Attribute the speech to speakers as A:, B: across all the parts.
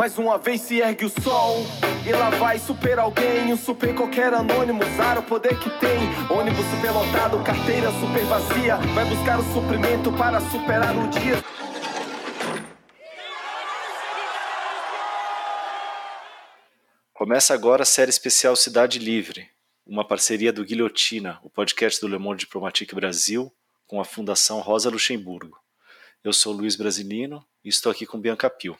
A: Mais uma vez se ergue o sol e lá vai super alguém, um super qualquer anônimo usar o poder que tem. Ônibus superlotado, carteira super vazia, vai buscar o suprimento para superar o dia.
B: Começa agora a série especial Cidade Livre, uma parceria do Guilhotina, o podcast do Le Monde Diplomatique Brasil, com a Fundação Rosa Luxemburgo. Eu sou Luiz Brasilino e estou aqui com Bianca Pio.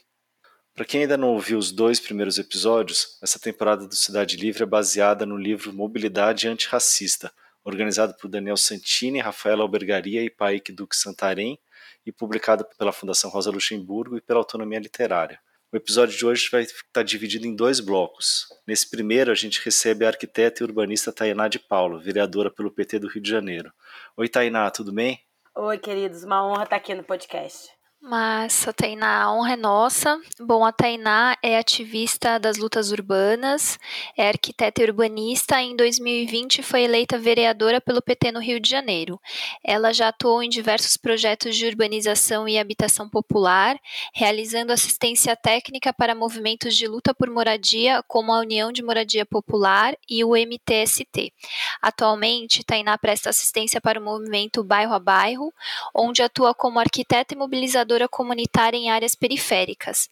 B: Para quem ainda não ouviu os dois primeiros episódios, essa temporada do Cidade Livre é baseada no livro Mobilidade Antirracista, organizado por Daniel Santini, Rafaela Albergaria e Paik Duque Santarém e publicado pela Fundação Rosa Luxemburgo e pela Autonomia Literária. O episódio de hoje vai estar dividido em dois blocos. Nesse primeiro, a gente recebe a arquiteta e urbanista Tainá de Paulo, vereadora pelo PT do Rio de Janeiro. Oi, Tainá, tudo bem?
C: Oi, queridos, uma honra estar aqui no podcast.
D: Massa, Tainá, a honra é nossa. Bom, a Tainá é ativista das lutas urbanas, é arquiteta e urbanista em 2020 foi eleita vereadora pelo PT no Rio de Janeiro. Ela já atuou em diversos projetos de urbanização e habitação popular, realizando assistência técnica para movimentos de luta por moradia, como a União de Moradia Popular e o MTST. Atualmente, Tainá presta assistência para o movimento Bairro a Bairro, onde atua como arquiteta e mobilizadora educadora comunitária em áreas periféricas.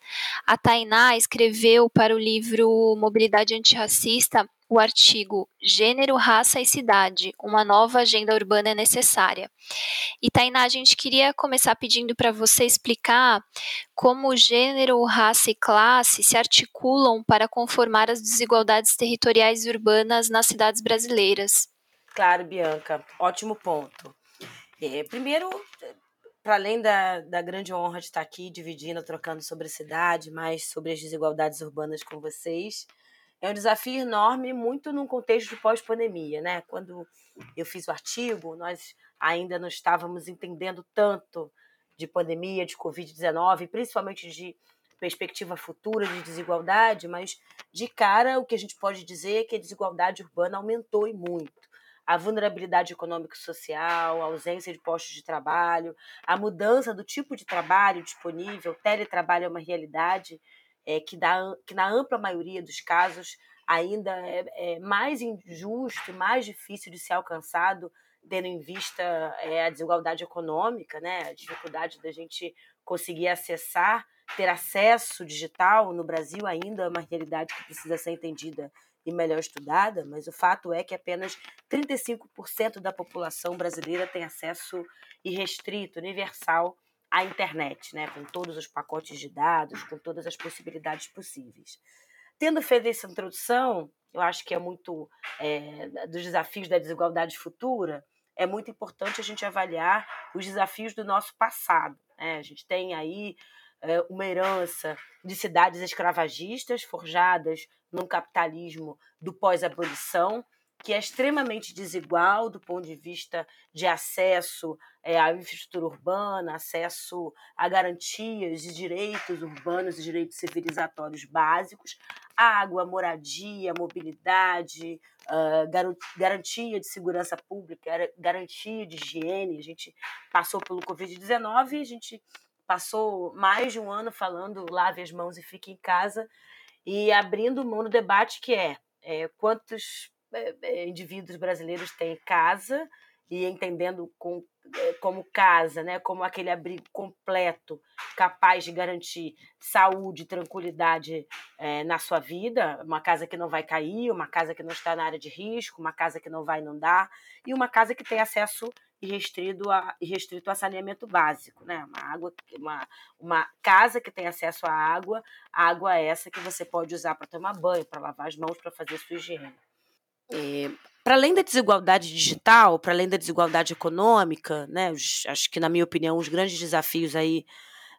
D: A Tainá escreveu para o livro Mobilidade Antirracista o artigo Gênero, Raça e Cidade, uma nova agenda urbana é necessária. E Tainá, a gente queria começar pedindo para você explicar como gênero, raça e classe se articulam para conformar as desigualdades territoriais urbanas nas cidades brasileiras.
C: Claro, Bianca, ótimo ponto. É, primeiro, para além da, da grande honra de estar aqui dividindo, trocando sobre a cidade, mais sobre as desigualdades urbanas com vocês, é um desafio enorme, muito num contexto de pós-pandemia, né? Quando eu fiz o artigo, nós ainda não estávamos entendendo tanto de pandemia, de Covid-19, principalmente de perspectiva futura de desigualdade, mas de cara o que a gente pode dizer é que a desigualdade urbana aumentou e muito a vulnerabilidade econômico-social, a ausência de postos de trabalho, a mudança do tipo de trabalho disponível, teletrabalho é uma realidade é, que, dá, que, na ampla maioria dos casos, ainda é, é mais injusto, mais difícil de ser alcançado, tendo em vista é, a desigualdade econômica, né, a dificuldade da gente conseguir acessar, ter acesso digital no Brasil ainda é uma realidade que precisa ser entendida e melhor estudada, mas o fato é que apenas 35% da população brasileira tem acesso irrestrito, universal à internet, né, com todos os pacotes de dados, com todas as possibilidades possíveis. Tendo feito essa introdução, eu acho que é muito é, dos desafios da desigualdade futura, é muito importante a gente avaliar os desafios do nosso passado. Né? A gente tem aí é, uma herança de cidades escravagistas forjadas num capitalismo do pós-abolição, que é extremamente desigual do ponto de vista de acesso é, à infraestrutura urbana, acesso a garantias de direitos urbanos e direitos civilizatórios básicos, água, moradia, mobilidade, uh, garantia de segurança pública, garantia de higiene. A gente passou pelo Covid-19 e a gente passou mais de um ano falando lave as mãos e fique em casa, e abrindo mão do debate que é, é quantos é, é, indivíduos brasileiros têm casa e entendendo com, é, como casa, né, como aquele abrigo completo, capaz de garantir saúde, tranquilidade é, na sua vida, uma casa que não vai cair, uma casa que não está na área de risco, uma casa que não vai inundar e uma casa que tem acesso e restrito a, restrito a saneamento básico, né? Uma água, uma, uma casa que tem acesso à água, água essa que você pode usar para tomar banho, para lavar as mãos, para fazer sua higiene. É, para além da desigualdade digital, para além da desigualdade econômica, né? Os, acho que na minha opinião os grandes desafios aí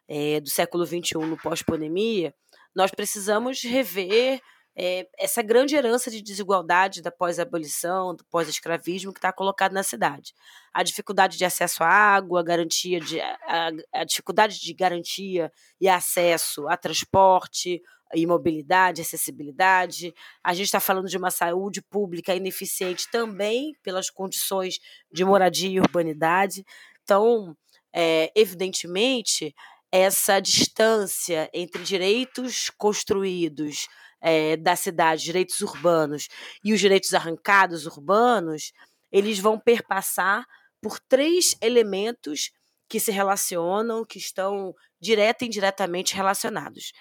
C: é, do século XXI no pós-pandemia, nós precisamos rever é, essa grande herança de desigualdade da pós-abolição, do pós-escravismo que está colocado na cidade. A dificuldade de acesso à água, a garantia de a, a dificuldade de garantia e acesso a transporte, e mobilidade, acessibilidade. A gente está falando de uma saúde pública ineficiente também pelas condições de moradia e urbanidade. Então, é, evidentemente, essa distância entre direitos construídos é, da cidade, direitos urbanos, e os direitos arrancados urbanos, eles vão perpassar por três elementos que se relacionam, que estão direta e indiretamente relacionados.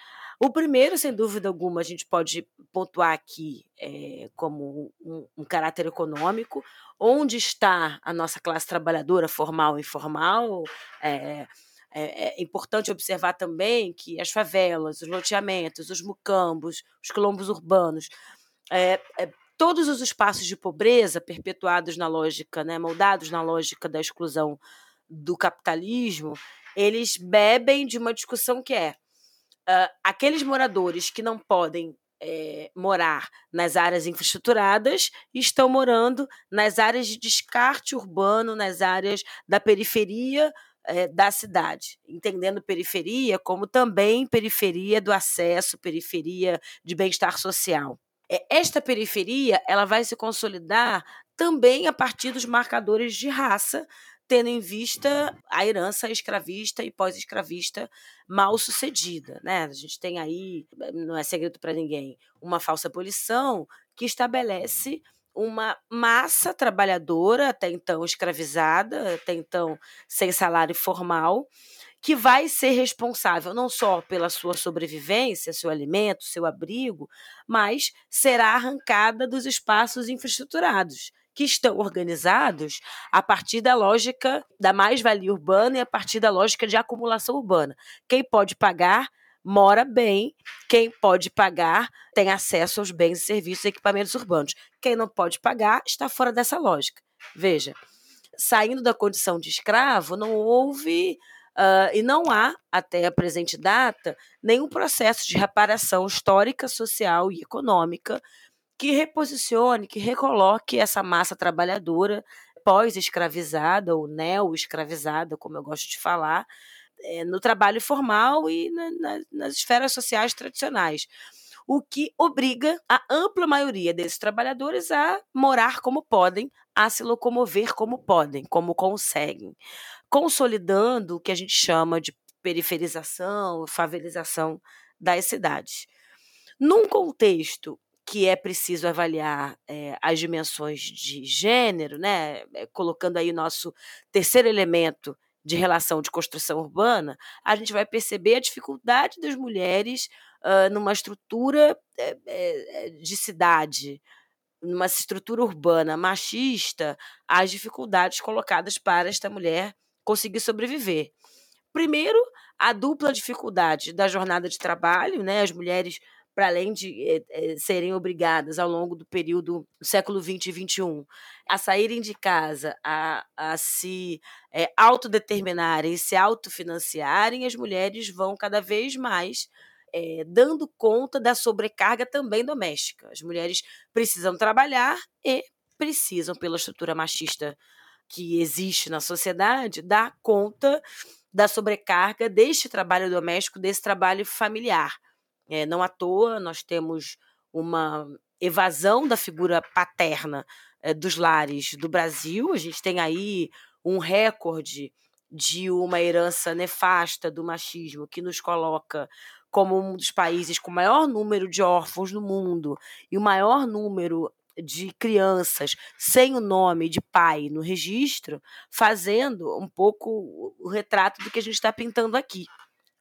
C: O primeiro, sem dúvida alguma, a gente pode pontuar aqui é, como um, um, caráter econômico, onde está a nossa classe trabalhadora, formal e informal. É, é, é, importante observar também que as favelas, os loteamentos, os mucambos, os quilombos urbanos, é, é, todos os espaços de pobreza perpetuados na lógica, né, moldados na lógica da exclusão do capitalismo, eles bebem de uma discussão que é uh, aqueles moradores que não podem é, morar nas áreas infraestruturadas estão morando nas áreas de descarte urbano, nas áreas da periferia é, da cidade, entendendo periferia como também periferia do acesso, periferia de bem-estar social. É, esta periferia ela vai se consolidar também a partir dos marcadores de raça tendo em vista a herança escravista e pós-escravista mal sucedida. Né? A gente tem aí, não é segredo para ninguém, uma falsa abolição que estabelece uma massa trabalhadora, até então escravizada, até então sem salário formal, que vai ser responsável não só pela sua sobrevivência, seu alimento, seu abrigo, mas será arrancada dos espaços infraestruturados que estão organizados a partir da lógica da mais-valia urbana e a partir da lógica de acumulação urbana. Quem pode pagar mora bem, quem pode pagar tem acesso aos bens e serviços e equipamentos urbanos. Quem não pode pagar está fora dessa lógica. Veja, saindo da condição de escravo, não houve uh, e não há, até a presente data, nenhum processo de reparação histórica, social e econômica que reposicione, que recoloque essa massa trabalhadora pós-escravizada ou neo-escravizada, como eu gosto de falar, é, no trabalho formal e na, na, nas esferas sociais tradicionais. O que obriga a ampla maioria desses trabalhadores a morar como podem, a se locomover como podem, como conseguem, consolidando o que a gente chama de periferização, favelização das cidades. Num contexto que é preciso avaliar é, as dimensões de gênero, né? Eh, colocando aí o nosso terceiro elemento de relação de construção urbana, a gente vai perceber a dificuldade das mulheres uh, numa estrutura é, de cidade, numa estrutura urbana machista, as dificuldades colocadas para esta mulher conseguir sobreviver. Primeiro, a dupla dificuldade da jornada de trabalho, né? As mulheres para além de é, serem obrigadas ao longo do período do século XX e XXI a saírem de casa, a, a se é, autodeterminarem, se autofinanciarem, as mulheres vão cada vez mais é, dando conta da sobrecarga também doméstica. As mulheres precisam trabalhar e precisam, pela estrutura machista que existe na sociedade, dar conta da sobrecarga deste trabalho doméstico, desse trabalho familiar. É, não à toa, nós temos uma evasão da figura paterna é, dos lares do Brasil. A gente tem aí um recorde de uma herança nefasta do machismo que nos coloca como um dos países com maior número de órfãos no mundo e o maior número de crianças sem o nome de pai no registro, fazendo um pouco o retrato do que a gente está pintando aqui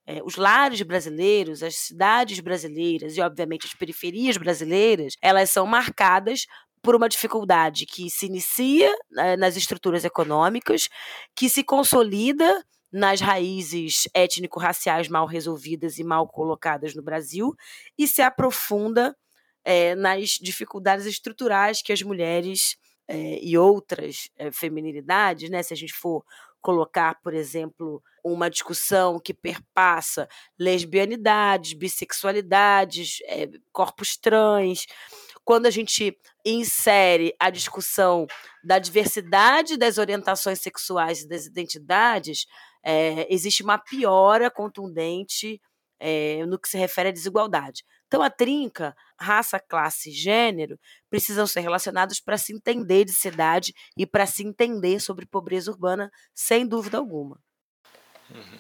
C: é, os lares brasileiros, as cidades brasileiras e, obviamente, as periferias brasileiras, elas são marcadas por uma dificuldade que se inicia né, nas estruturas econômicas, que se consolida nas raízes étnico-raciais mal resolvidas e mal colocadas no Brasil e se aprofunda é, nas dificuldades estruturais que as mulheres é, e outras é, feminilidades, né, se a gente for colocar, por exemplo, uma discussão que perpassa lesbianidades, bissexualidades, é, corpos trans. Quando a gente insere a discussão da diversidade das orientações sexuais e das identidades, é, existe uma piora contundente é, no que se refere à desigualdade. Então, a trinca, raça, classe e gênero, precisam ser relacionados para se entender de cidade e para se entender sobre pobreza urbana, sem dúvida alguma.
B: Uhum.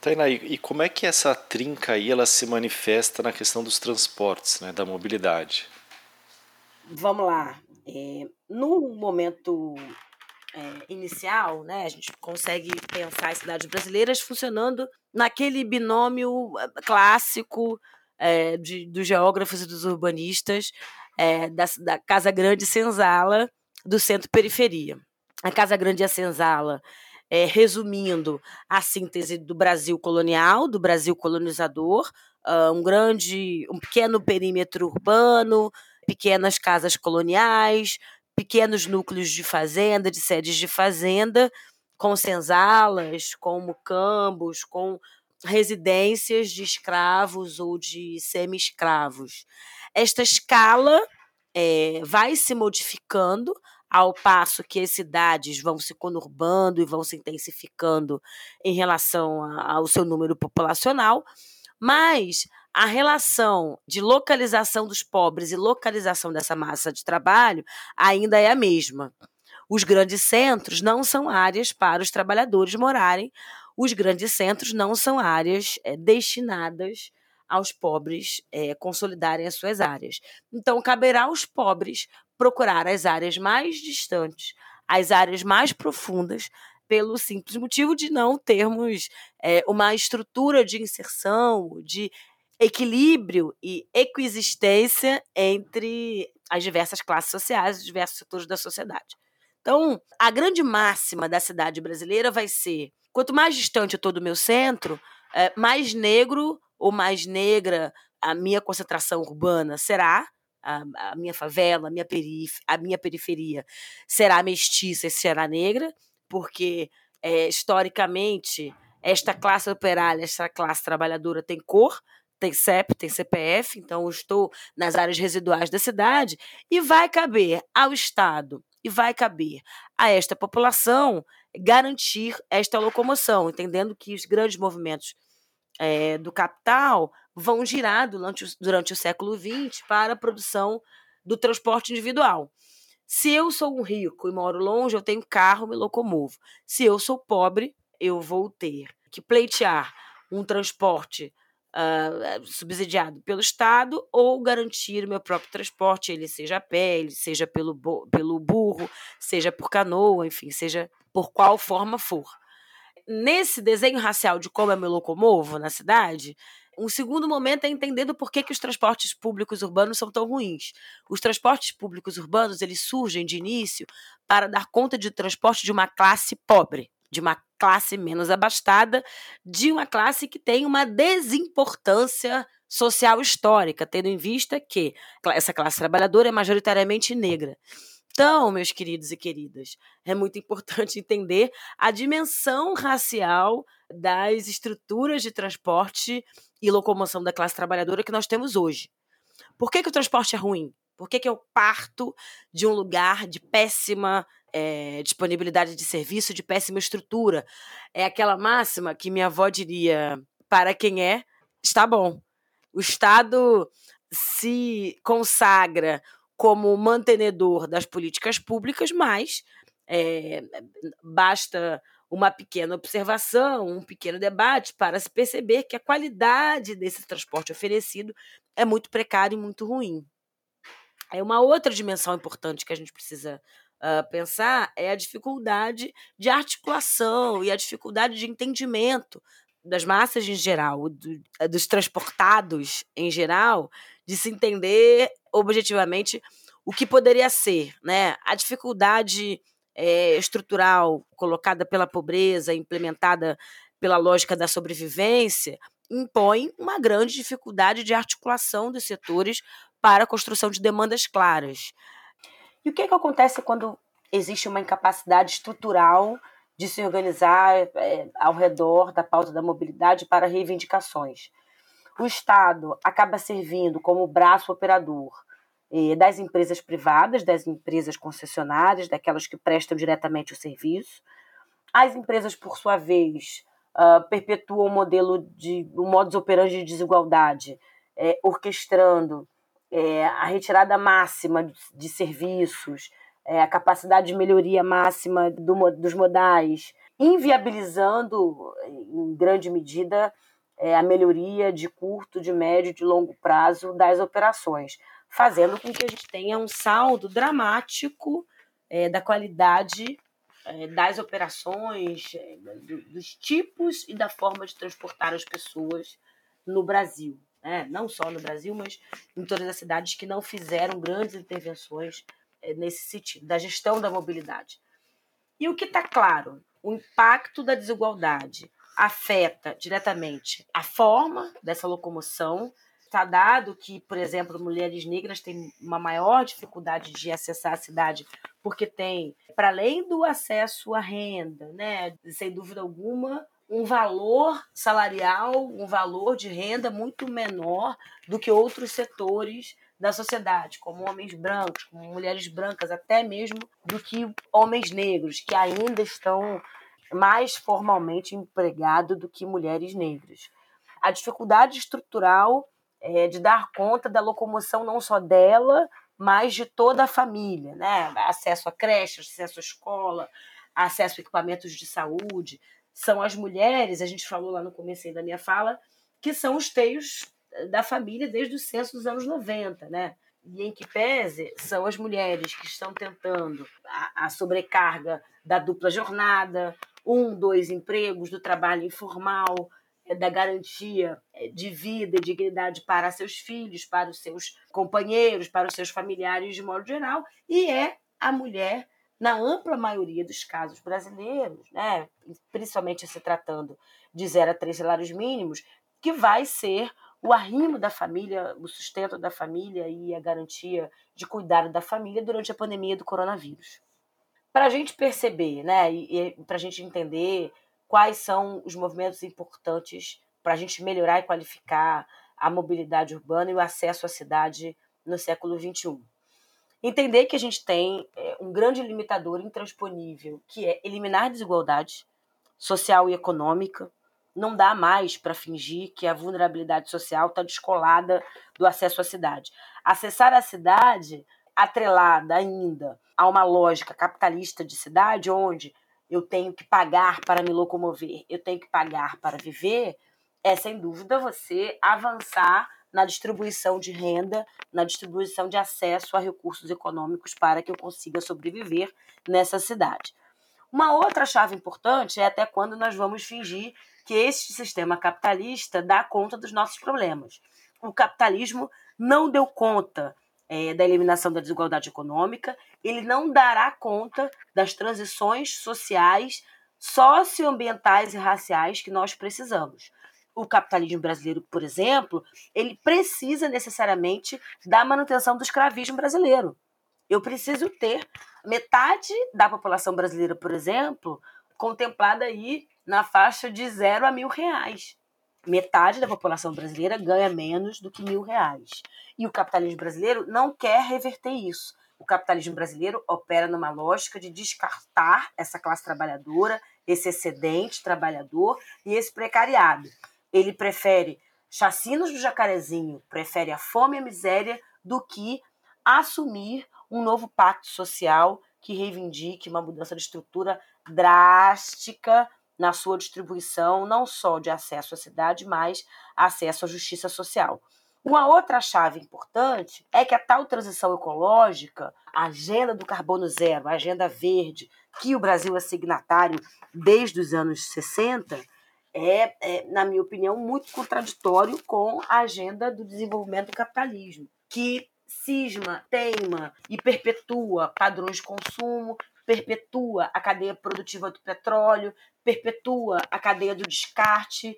B: Tainá, e como é que essa trinca aí ela se manifesta na questão dos transportes, né, da mobilidade?
C: Vamos lá. É, no momento é, inicial, né, a gente consegue pensar as cidades brasileiras funcionando naquele binômio eh, clássico é, de, dos geógrafos e dos urbanistas é, da, da Casa Grande Senzala do centro-periferia. A Casa Grande e a Senzala é, resumindo a síntese do Brasil colonial, do Brasil colonizador, uh, um grande, um pequeno perímetro urbano, pequenas casas coloniais, pequenos núcleos de fazenda, de sedes de fazenda, com senzalas, com mucambos, com residências de escravos ou de semi-escravos. Esta escala é, vai se modificando ao passo que as cidades vão se conurbando e vão se intensificando em relação ao seu número populacional, mas a relação de localização dos pobres e localização dessa massa de trabalho ainda é a mesma. Os grandes centros não são áreas para os trabalhadores morarem, os grandes centros não são áreas é, destinadas aos pobres é, consolidarem as suas áreas. Então, caberá aos pobres procurar as áreas mais distantes, as áreas mais profundas, pelo simples motivo de não termos é, uma estrutura de inserção, de equilíbrio e ecoexistência entre as diversas classes sociais, os diversos setores da sociedade. Então, a grande máxima da cidade brasileira vai ser: quanto mais distante eu estou do meu centro, é, mais negro ou mais negra a minha concentração urbana será, a, a minha favela, a minha, perif a minha periferia será mestiça e será negra, porque é, historicamente esta classe operária, esta classe trabalhadora tem cor, tem CEP, tem CPF, então estou nas áreas residuais da cidade e vai caber ao Estado e vai caber a esta população garantir esta locomoção, entendendo que os grandes movimentos é, do capital vão girar durante o, durante o século XX para a produção do transporte individual. Se eu sou um rico e moro longe, eu tenho carro, me locomovo. Se eu sou pobre, eu vou ter que pleitear um transporte uh, subsidiado pelo Estado ou garantir o meu próprio transporte, ele seja a pé, ele seja pelo, pelo burro, seja por canoa, enfim, seja por qual forma for nesse desenho racial de como eu me locomovo na cidade, um segundo momento é entendendo por que, que os transportes públicos urbanos são tão ruins. Os transportes públicos urbanos eles surgem de início para dar conta de transporte de uma classe pobre, de uma classe menos abastada, de uma classe que tem uma desimportância social histórica, tendo em vista que essa classe trabalhadora é majoritariamente negra. Então, meus queridos e queridas, é muito importante entender a dimensão racial das estruturas de transporte e locomoção da classe trabalhadora que nós temos hoje. Por que, que o transporte é ruim? Por que, que eu parto de um lugar de péssima é, disponibilidade de serviço, de péssima estrutura? É aquela máxima que minha avó diria: para quem é, está bom. O Estado se consagra como mantenedor das políticas públicas, mas é, basta uma pequena observação, um pequeno debate para se perceber que a qualidade desse transporte oferecido é muito precária e muito ruim. É uma outra dimensão importante que a gente precisa uh, pensar é a dificuldade de articulação e a dificuldade de entendimento das massas em geral, do, dos transportados em geral, de se entender objetivamente o que poderia ser, né? A dificuldade é, estrutural colocada pela pobreza, implementada pela lógica da sobrevivência, impõe uma grande dificuldade de articulação dos setores para a construção de demandas claras. E o que, é que acontece quando existe uma incapacidade estrutural de se organizar é, ao redor da pauta da mobilidade para reivindicações? O Estado acaba servindo como braço operador eh, das empresas privadas, das empresas concessionárias, daquelas que prestam diretamente o serviço. As empresas, por sua vez, uh, perpetuam o modelo de o modus operandi de desigualdade, eh, orquestrando eh, a retirada máxima de, serviços, a capacidade de melhoria máxima do, dos modais inviabilizando, em grande medida, é, a melhoria de curto, de médio de longo prazo das operações, fazendo com que a gente tenha um saldo dramático é, da qualidade é, das operações, é, dos tipos e da forma de transportar as pessoas no Brasil. Né? Não só no Brasil, mas em todas as cidades que não fizeram grandes intervenções é, nesse sentido, da gestão da mobilidade. E o que está claro? O impacto da desigualdade afeta diretamente a forma dessa locomoção. Está dado que, por exemplo, mulheres negras têm uma maior dificuldade de acessar a cidade porque tem, para além do acesso à renda, né, sem dúvida alguma, um valor salarial, um valor de renda muito menor do que outros setores da sociedade, como homens brancos, como mulheres brancas, até mesmo do que homens negros, que ainda estão mais formalmente empregados do que mulheres negras. A dificuldade estrutural é, de dar conta da locomoção não só dela, mas de toda a família, né? Acesso a creche, acesso à escola, acesso a equipamentos de saúde. São as mulheres, a gente falou lá no começo da minha fala, que são os teios da família desde o censo dos anos 90, né? E em que pese são as mulheres que estão tentando a, a sobrecarga da dupla jornada, um, dois empregos, do trabalho informal, é, da garantia é, de vida e dignidade para seus filhos, para os seus companheiros, para os seus familiares de modo geral, e é a mulher, na ampla maioria dos casos brasileiros, né, principalmente se tratando de zero a três salários mínimos, que vai ser o arrimo da família, o sustento da família e a garantia de cuidado da família durante a pandemia do coronavírus. Para a gente perceber, né, e, e para a gente entender quais são os movimentos importantes para a gente melhorar e qualificar a mobilidade urbana e o acesso à cidade no século XXI. Entender que a gente tem é, um grande limitador intransponível, que é eliminar desigualdade social e econômica, não dá mais para fingir que a vulnerabilidade social está descolada do acesso à cidade. Acessar a cidade, atrelada ainda a uma lógica capitalista de cidade, onde eu tenho que pagar para me locomover, eu tenho que pagar para viver, é sem dúvida você avançar na distribuição de renda, na distribuição de acesso a recursos econômicos para que eu consiga sobreviver nessa cidade. Uma outra chave importante é até quando nós vamos fingir que este sistema capitalista dá conta dos nossos problemas. O capitalismo não deu conta é, da eliminação da desigualdade econômica, ele não dará conta das transições sociais, socioambientais e raciais que nós precisamos. O capitalismo brasileiro, por exemplo, ele precisa necessariamente da manutenção do escravismo brasileiro. Eu preciso ter metade da população brasileira, por exemplo, contemplada aí na faixa de zero a mil reais. Metade da população brasileira ganha menos do que mil reais. E o capitalismo brasileiro não quer reverter isso. O capitalismo brasileiro opera numa lógica de descartar essa classe trabalhadora, esse excedente trabalhador e esse precariado. Ele prefere chacinos do jacarezinho, prefere a fome e a miséria do que assumir um novo pacto social que reivindique uma mudança de estrutura drástica na sua distribuição, não só de acesso à cidade, mas acesso à justiça social. Uma outra chave importante é que a tal transição ecológica, a agenda do carbono zero, a agenda verde, que o Brasil é signatário desde os anos 60, é, é, na minha opinião, muito contraditório com a agenda do desenvolvimento do capitalismo, que cisma, teima e perpetua padrões de consumo, perpetua a cadeia produtiva do petróleo, perpetua a cadeia do descarte,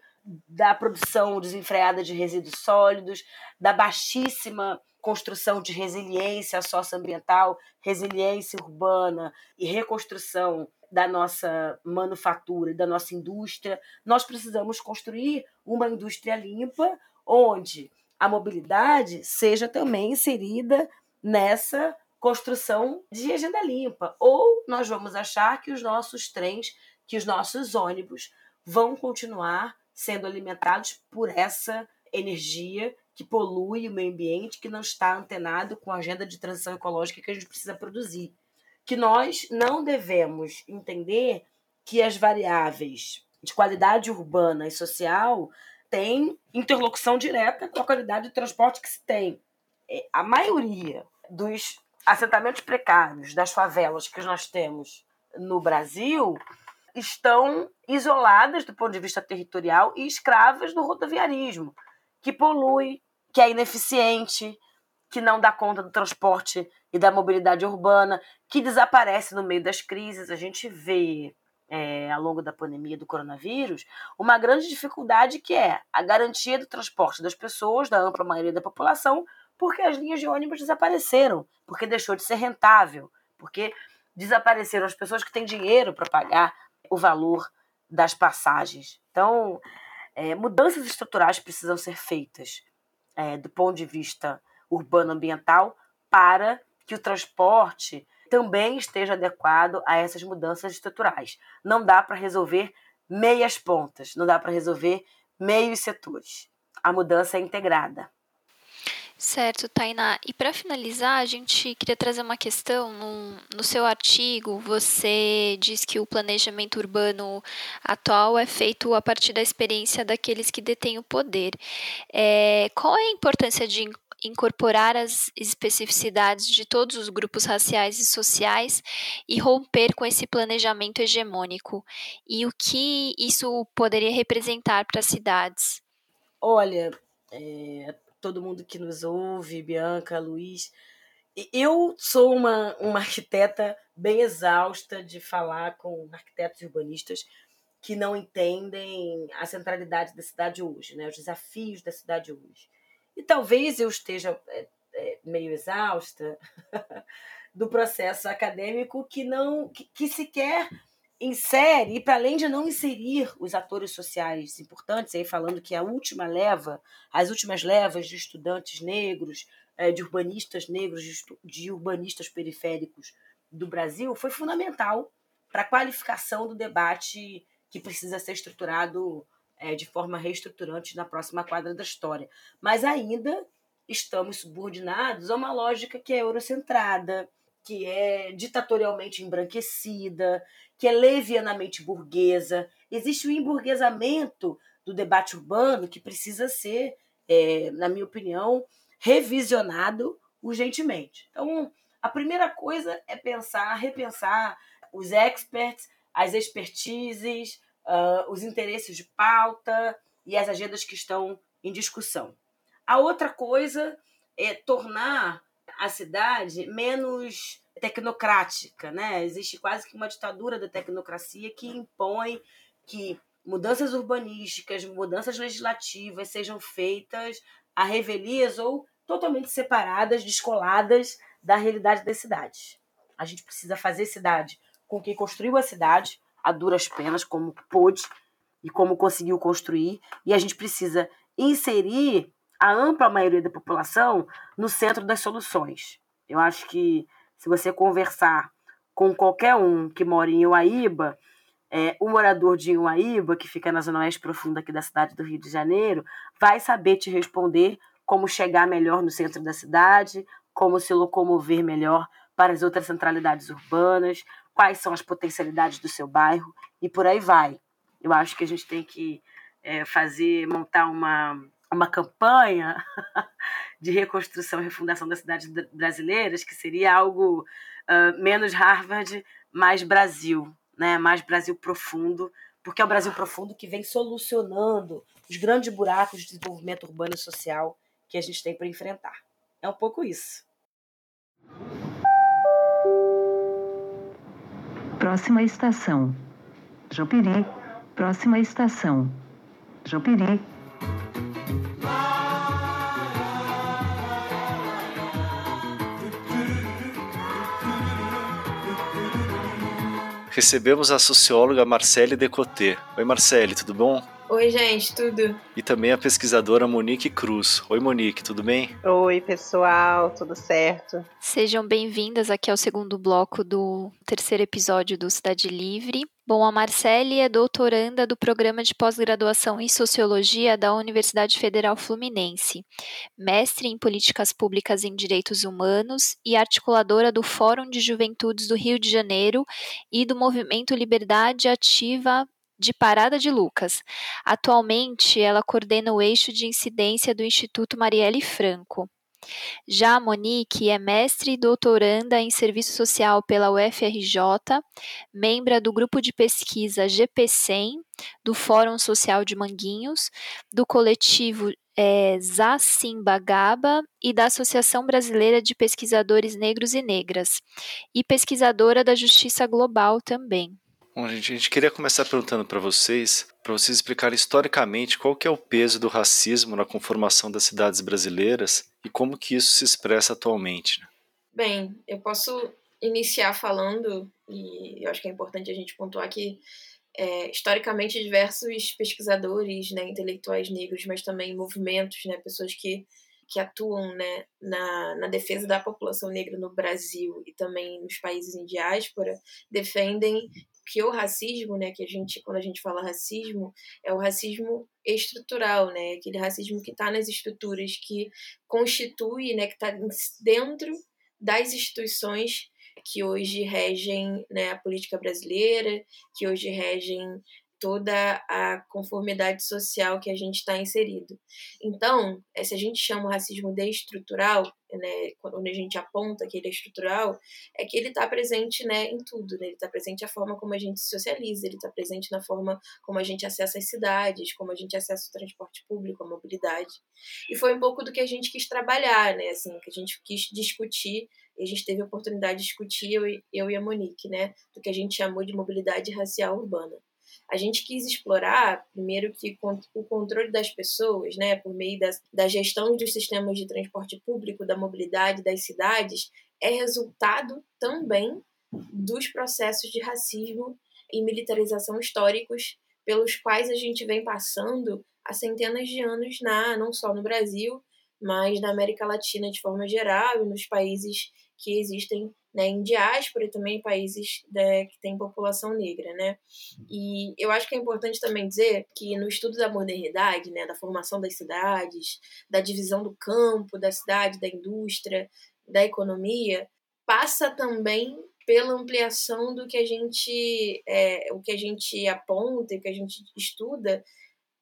C: da produção desenfreada de resíduos sólidos, da baixíssima construção de resiliência socioambiental, resiliência urbana e reconstrução da nossa manufatura da nossa indústria. Nós precisamos construir uma indústria limpa onde a mobilidade seja também inserida nessa construção de agenda limpa. Ou nós vamos achar que os nossos trens, que os nossos ônibus vão continuar sendo alimentados por essa energia que polui o meio ambiente, que não está antenado com a agenda de transição ecológica que a gente precisa produzir. Que nós não devemos entender que as variáveis de qualidade urbana e social têm interlocução direta com a qualidade de transporte que se tem. É, a maioria dos assentamentos precários, das favelas que nós temos no Brasil, estão isoladas do ponto de vista territorial e escravas do rodoviarismo, que polui, que é ineficiente, que não dá conta do transporte e da mobilidade urbana, que desaparece no meio das crises. A gente vê é, ao longo da pandemia do coronavírus, uma grande dificuldade que é a garantia do transporte das pessoas, da ampla maioria da população, porque as linhas de ônibus desapareceram, porque deixou de ser rentável, porque desapareceram as pessoas que têm dinheiro para pagar o valor das passagens. Então, é, mudanças estruturais precisam ser feitas é, do ponto de vista urbano-ambiental para que o transporte também esteja adequado a essas mudanças estruturais. Não dá para resolver meias pontas, não dá para resolver meios setores. A mudança é integrada.
D: Certo, Tainá. E para finalizar, a gente queria trazer uma questão. No, no, seu artigo, você diz que o planejamento urbano atual é feito a partir da experiência daqueles que detêm o poder. É, qual é a importância de incorporar as especificidades de todos os grupos raciais e sociais e romper com esse planejamento hegemônico? E o que isso poderia representar para as cidades?
C: Olha, é, todo mundo que nos ouve, Bianca, Luiz, eu sou uma, uma arquiteta bem exausta de falar com arquitetos urbanistas que não entendem a centralidade da cidade hoje, né? os desafios da cidade hoje. E talvez eu esteja é, é, meio exausta do processo acadêmico que não que, que sequer insere, e para além de não inserir os atores sociais importantes, aí falando que a última leva, as últimas levas de estudantes negros, é, de urbanistas negros, de urbanistas periféricos do Brasil, foi fundamental para a qualificação do debate que precisa ser estruturado é, de forma reestruturante na próxima quadra da história. Mas ainda estamos subordinados a uma lógica que é eurocentrada, que é ditatorialmente embranquecida, que é levianamente burguesa. Existe o emburguesamento do debate urbano que precisa ser, é, na minha opinião, revisionado urgentemente. Então, a primeira coisa é pensar, repensar os experts, as expertises, uh, os interesses de pauta e as agendas que estão em discussão. A outra coisa é tornar a cidade menos tecnocrática, né? Existe quase que uma ditadura da tecnocracia que impõe que mudanças urbanísticas, mudanças legislativas sejam feitas a revelias ou totalmente separadas, descoladas da realidade das cidades. A gente precisa fazer cidade com quem construiu a cidade, a duras penas, como pôde e como conseguiu construir, e a gente precisa inserir a ampla maioria da população no centro das soluções. Eu acho que se você conversar com qualquer um que mora em Uaíba, é, o morador de Uaíba, que fica na zona oeste profunda aqui da cidade do Rio de Janeiro, vai saber te responder como chegar melhor no centro da cidade, como se locomover melhor para as outras centralidades urbanas, quais são as potencialidades do seu bairro e por aí vai. Eu acho que a gente tem que é, fazer, montar uma, uma campanha de reconstrução e refundação das cidades brasileiras, que seria algo uh, menos Harvard, mais Brasil, né? mais Brasil profundo, porque é o Brasil profundo que vem solucionando os grandes buracos de desenvolvimento urbano e social que a gente tem para enfrentar. É um pouco isso.
E: Próxima estação. Jopiri. Próxima estação. Jopiri.
B: Recebemos a socióloga Marcele Decoté. Oi, Marcele, tudo bom?
F: Oi, gente, tudo?
B: E também a pesquisadora Monique Cruz. Oi, Monique, tudo bem?
G: Oi, pessoal, tudo certo?
D: Sejam bem-vindas aqui ao segundo bloco do terceiro episódio do Cidade Livre. Bom, a Marcele é doutoranda do programa de pós-graduação em Sociologia da Universidade Federal Fluminense, mestre em Políticas Públicas em Direitos Humanos e articuladora do Fórum de Juventudes do Rio de Janeiro e do Movimento Liberdade Ativa de Parada de Lucas. Atualmente, ela coordena o eixo de incidência do Instituto Marielle Franco. Já a Monique é mestre e doutoranda em Serviço Social pela UFRJ, membra do grupo de pesquisa GP100, do Fórum Social de Manguinhos, do coletivo é, Zacimbagaba e da Associação Brasileira de Pesquisadores Negros e Negras, e pesquisadora da Justiça Global também.
B: Bom, gente, a gente queria começar perguntando para vocês, para vocês explicarem historicamente qual que é o peso do racismo na conformação das cidades brasileiras e como que isso se expressa atualmente. Né?
F: Bem, eu posso iniciar falando, e eu acho que é importante a gente pontuar que é, historicamente diversos pesquisadores, né, intelectuais negros, mas também movimentos, né, pessoas que que atuam né, na, na defesa da população negra no Brasil e também nos países em diáspora, defendem que o racismo, né, que a gente, quando a gente fala racismo, é o racismo estrutural, né, aquele racismo que está nas estruturas, que constitui, né, que está dentro das instituições que hoje regem né, a política brasileira, que hoje regem toda a conformidade social que a gente está inserido. Então, eh, se a gente chama o racismo de estrutural, né, quando a gente aponta que ele é estrutural, é que ele está presente né, em tudo. Né? Ele está presente na forma como a gente se socializa, ele está presente na forma como a gente acessa as cidades, como a gente acessa o transporte público, a mobilidade. E foi um pouco do que a gente quis trabalhar, né? assim, que a gente quis discutir e a gente teve a oportunidade de discutir, eu, eu e a Monique, né, do que a gente chamou de mobilidade racial urbana a gente quis explorar, primeiro, que o controle das pessoas, né, por meio das, da gestão dos sistemas de transporte público, da mobilidade das cidades, é resultado também dos processos de racismo e militarização históricos pelos quais a gente vem passando há centenas de anos, na, não só no Brasil, mas na América Latina de forma geral e nos países que existem né, em diáspora e também países né, que têm população negra, né? E eu acho que é importante também dizer que no estudo da modernidade, né, da formação das cidades, da divisão do campo, da cidade, da indústria, da economia, passa também pela ampliação do que a gente é, o que a gente aponta e que a gente estuda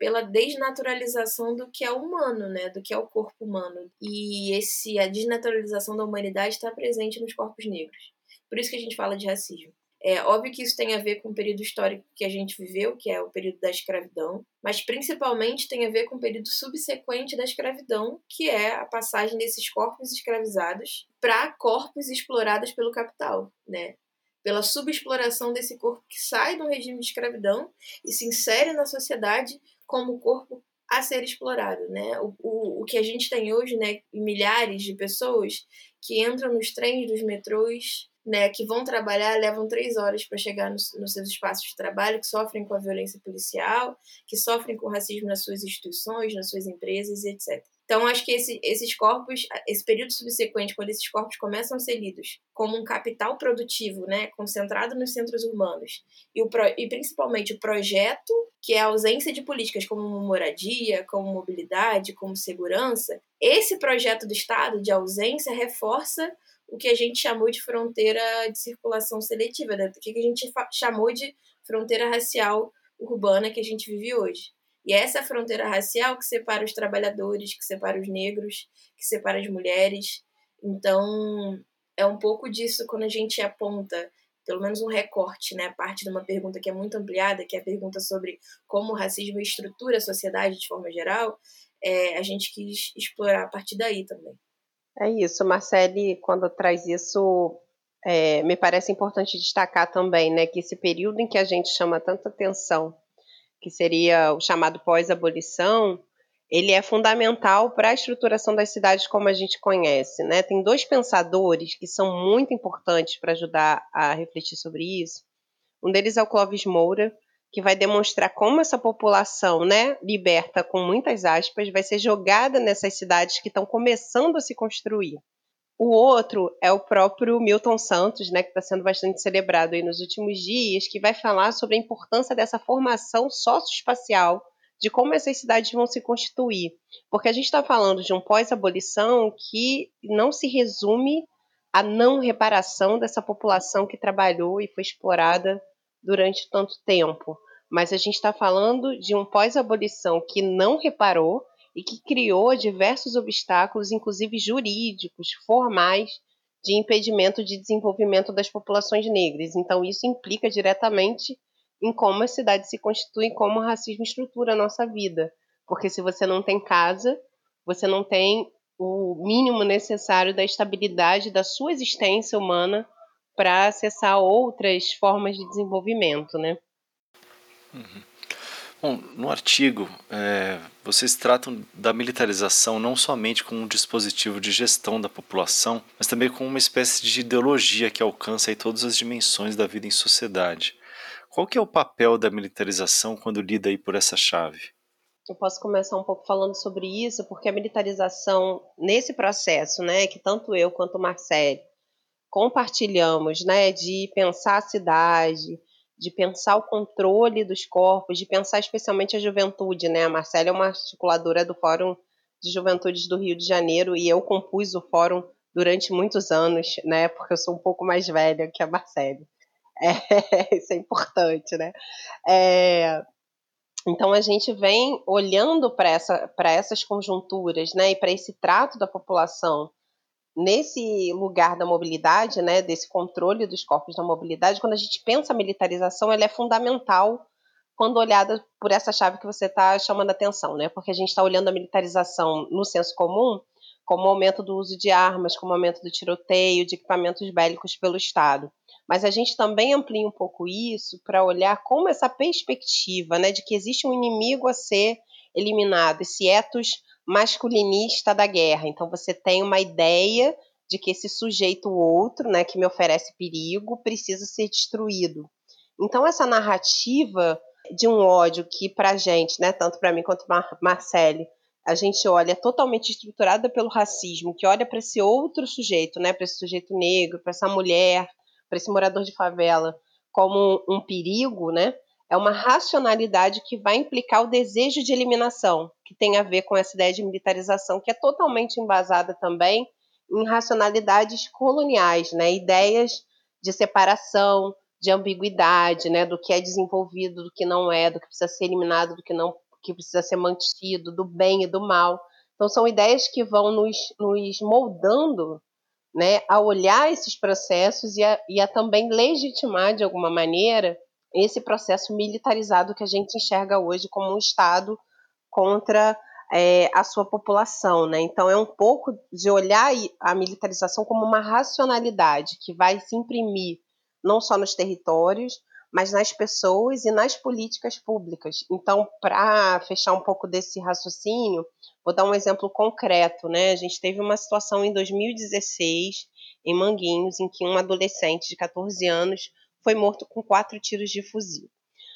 F: pela desnaturalização do que é humano, né, do que é o corpo humano. E esse a desnaturalização da humanidade está presente nos corpos negros. Por isso que a gente fala de racismo. É óbvio que isso tem a ver com o período histórico que a gente viveu, que é o período da escravidão, mas principalmente tem a ver com o período subsequente da escravidão, que é a passagem desses corpos escravizados para corpos explorados pelo capital, né? Pela subexploração desse corpo que sai do regime de escravidão e se insere na sociedade como corpo a ser explorado, né? O, o, o que a gente tem hoje, né, milhares de pessoas que entram nos trens dos metrôs, né, que vão trabalhar, levam três horas para chegar nos, nos, seus espaços de trabalho, que sofrem com a violência policial, que sofrem com o racismo nas suas instituições, nas suas empresas, etc. Então, acho que esse, esses corpos, esse período subsequente, quando esses corpos começam a ser lidos como um capital produtivo, né, concentrado nos centros urbanos, e, o, e principalmente o projeto, que é a ausência de políticas como moradia, como mobilidade, como segurança, esse projeto do Estado de ausência reforça o que a gente chamou de fronteira de circulação seletiva, né? o que a gente chamou de fronteira racial urbana que a gente vive hoje. E é essa fronteira racial que separa os trabalhadores, que separa os negros, que separa as mulheres. Então, é um pouco disso quando a gente aponta, pelo menos um recorte, né, parte de uma pergunta que é muito ampliada, que é a pergunta sobre como o racismo estrutura a sociedade de forma geral, é, a gente quis explorar a partir daí também.
G: É isso, Marcele, quando traz isso, é, me parece importante destacar também, né, que esse período em que a gente chama tanta atenção que seria o chamado pós-abolição, ele é fundamental para a estruturação das cidades como a gente conhece. Né? Tem dois pensadores que são muito importantes para ajudar a refletir sobre isso. Um deles é o Clóvis Moura, que vai demonstrar como essa população, né, liberta com muitas aspas, vai ser jogada nessas cidades que estão começando a se construir. O outro é o próprio Milton Santos, né, que está sendo bastante celebrado aí nos últimos dias, que vai falar sobre a importância dessa formação socioespacial, de como essas cidades vão se constituir. Porque a gente está falando de um pós-abolição que não se resume à não reparação dessa população que trabalhou e foi explorada durante tanto tempo. Mas a gente está falando de um pós-abolição que não reparou e que criou diversos obstáculos, inclusive jurídicos, formais, de impedimento de desenvolvimento das populações negras. Então, isso implica diretamente em como a cidade se constitui, como o racismo estrutura a nossa vida. Porque se você não tem casa, você não tem o mínimo necessário da estabilidade da sua existência humana para acessar outras formas de desenvolvimento, né?
B: Uhum. Bom, no artigo, é, vocês tratam da militarização não somente como um dispositivo de gestão da população, mas também como uma espécie de ideologia que alcança todas as dimensões da vida em sociedade. Qual que é o papel da militarização quando lida aí por essa chave?
G: Eu posso começar um pouco falando sobre isso, porque a militarização, nesse processo, né, que tanto eu quanto o Marcelo compartilhamos, né, de pensar a cidade, de pensar o controle dos corpos, de pensar especialmente a juventude, né? A Marcela é uma articuladora do Fórum de Juventudes do Rio de Janeiro e eu compus o fórum durante muitos anos, né? Porque eu sou um pouco mais velha que a Marcela. É, isso é importante, né? É, então a gente vem olhando para essa, essas conjunturas, né? E para esse trato da população nesse lugar da mobilidade, né, desse controle dos corpos da mobilidade, quando a gente pensa a militarização, ela é fundamental quando olhada por essa chave que você está chamando a atenção, né? Porque a gente está olhando a militarização no senso comum como aumento do uso de armas, como aumento do tiroteio, de equipamentos bélicos pelo Estado. Mas a gente também amplia um pouco isso para olhar como essa perspectiva, né, de que existe um inimigo a ser eliminado, esse etos masculinista da guerra. Então você tem uma ideia de que esse sujeito outro, né, que me oferece perigo, precisa ser destruído. Então essa narrativa de um ódio que para gente, né, tanto para mim quanto Mar Marcele, a gente olha totalmente estruturada pelo racismo, que olha para esse outro sujeito, né, para esse sujeito negro, para essa mulher, para esse morador de favela, como um, um perigo, né? é uma racionalidade que vai implicar o desejo de eliminação, que tem a ver com essa ideia de militarização, que é totalmente embasada também em racionalidades coloniais, né? ideias de separação, de ambiguidade, né? do que é desenvolvido, do que não é, do que precisa ser eliminado, do que não que precisa ser mantido, do bem e do mal. Então são ideias que vão nos, nos moldando né, a olhar esses processos e a, e a também legitimar de alguma maneira esse processo militarizado que a gente enxerga hoje como um Estado contra é, a sua população. Né? Então, é um pouco de olhar a militarização como uma racionalidade que vai se imprimir não só nos territórios, mas nas pessoas e nas políticas públicas. Então, para fechar um pouco desse raciocínio, vou dar um exemplo concreto. Né? A gente teve uma situação em 2016, em Manguinhos, em que um adolescente de 14 anos foi morto com quatro tiros de fuzil.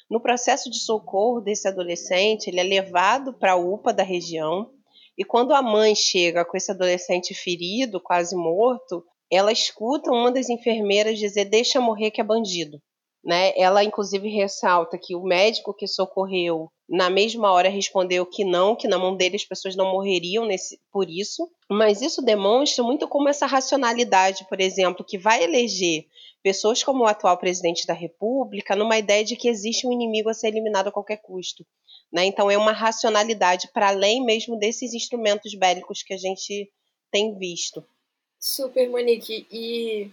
G: No processo de socorro desse adolescente, ele é levado para a UPA da região e quando a mãe chega com esse adolescente ferido, quase morto, ela escuta uma das enfermeiras dizer: "Deixa morrer que é bandido". Né? Ela inclusive ressalta que o médico que socorreu na mesma hora respondeu que não, que na mão dele as pessoas não morreriam nesse, por isso. Mas isso demonstra muito como essa racionalidade, por exemplo, que vai eleger pessoas como o atual presidente da República numa ideia de que existe um inimigo a ser eliminado a qualquer custo. Né? Então é uma racionalidade para além mesmo desses instrumentos bélicos que a gente tem visto.
F: Super, Monique. E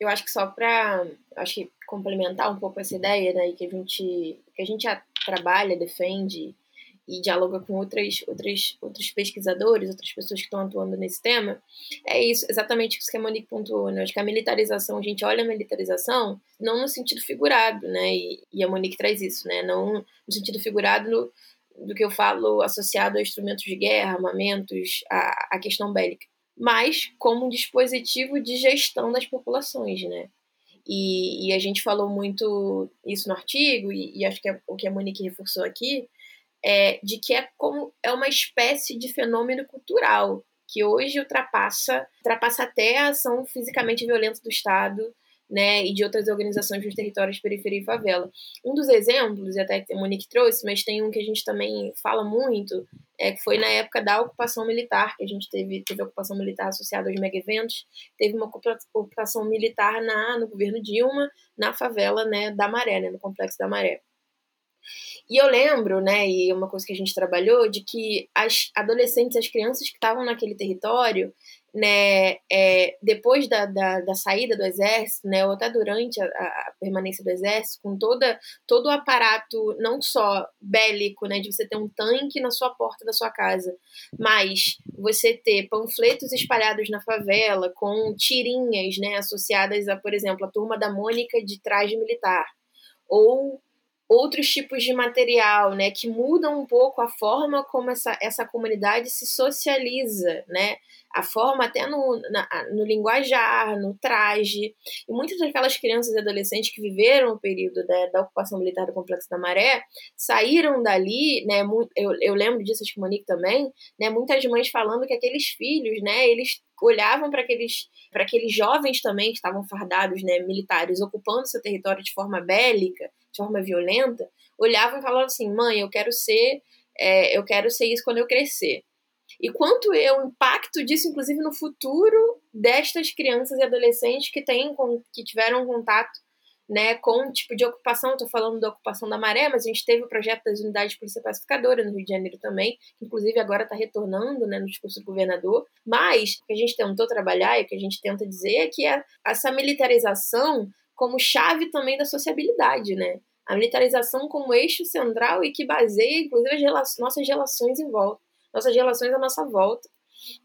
F: eu acho que só para complementar um pouco essa ideia, né, que a gente que a gente trabalha, defende e dialoga com outras, outras, outros pesquisadores, outras pessoas que estão atuando nesse tema, é isso, exatamente isso que a Monique pontuou, né? Acho que a militarização, a gente olha a militarização não no sentido figurado, né? E, e a Monique traz isso, né? Não no sentido figurado no, do que eu falo associado a instrumentos de guerra, armamentos, a, a questão bélica, mas como um dispositivo de gestão das populações, né? e, e, a gente falou muito isso no artigo, e, e acho que é o que a Monique reforçou aqui, é de que é como é uma espécie de fenômeno cultural que hoje ultrapassa, ultrapassa até a ação fisicamente violenta do Estado né, e de outras organizações dos territórios periferia e favela. Um dos exemplos, e até que a Monique trouxe, mas tem um que a gente também fala muito, é que foi na época da ocupação militar, que a gente teve, teve ocupação militar associada aos mega-eventos, teve uma ocupação militar na, no governo Dilma, na favela né, da Maré, né, no Complexo da Maré. E eu lembro, né, e uma coisa que a gente trabalhou, de que as adolescentes, as crianças que estavam naquele território, né, é, depois da, da, da, saída do exército, né, ou até durante a, a, permanência do exército, com toda, todo o aparato, não só bélico, né, de você ter um tanque na sua porta da sua casa, mas você ter panfletos espalhados na favela com tirinhas, né, associadas a, por exemplo, a turma da Mônica de traje militar, ou outros tipos de material, né, que mudam um pouco a forma como essa, essa comunidade se socializa, né, a forma até no, na, no linguajar, no traje. E muitas daquelas crianças e adolescentes que viveram o período né, da ocupação militar do Complexo da Maré saíram dali, né, eu, eu lembro disso, acho que Monique também, né, muitas mães falando que aqueles filhos, né, eles olhavam para aqueles, para aqueles jovens também que estavam fardados, né, militares, ocupando seu território de forma bélica, de forma violenta, olhavam e falavam assim, mãe, eu quero ser, é, eu quero ser isso quando eu crescer. E quanto é o impacto disso, inclusive, no futuro destas crianças e adolescentes que têm, que tiveram contato né, com um tipo de ocupação, estou falando da ocupação da maré, mas a gente teve o projeto das unidades de polícia pacificadora no Rio de Janeiro também, que inclusive agora está retornando né, no discurso do governador, mas o que a gente tentou trabalhar e o que a gente tenta dizer é que é essa militarização como chave também da sociabilidade, né? A militarização como eixo central e que baseia, inclusive, as relações, nossas relações em volta nossas relações à nossa volta.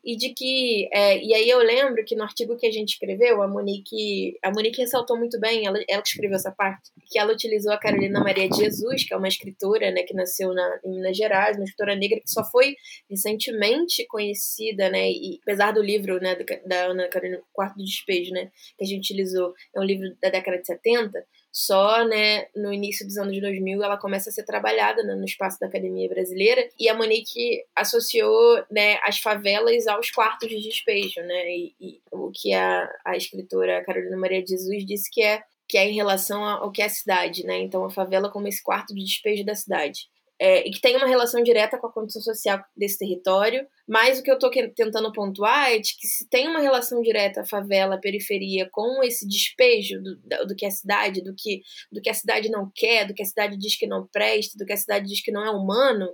F: E de que. É, e aí eu lembro que no artigo que a gente escreveu, a Monique, a Monique ressaltou muito bem, ela, ela escreveu essa parte, que ela utilizou a Carolina Maria de Jesus, que é uma escritora né, que nasceu na, em Minas Gerais, uma escritora negra que só foi recentemente conhecida, né? E apesar do livro né, da Ana Carolina, Quarto do Despejo, né, que a gente utilizou, é um livro da década de 70 só né, no início dos anos 2000 ela começa a ser trabalhada né, no espaço da academia brasileira e a Monique associou né, as favelas aos quartos de despejo, né, e, e o que a, a escritora Carolina Maria de Jesus disse que é que é em relação ao que é a cidade, né? Então a favela como esse quarto de despejo da cidade é, e que tem uma relação direta com a condição social desse território. Mas o que eu estou tentando pontuar é de que se tem uma relação direta favela, periferia, com esse despejo do, do que é a cidade, do que, do que a cidade não quer, do que a cidade diz que não presta, do que a cidade diz que não é humano,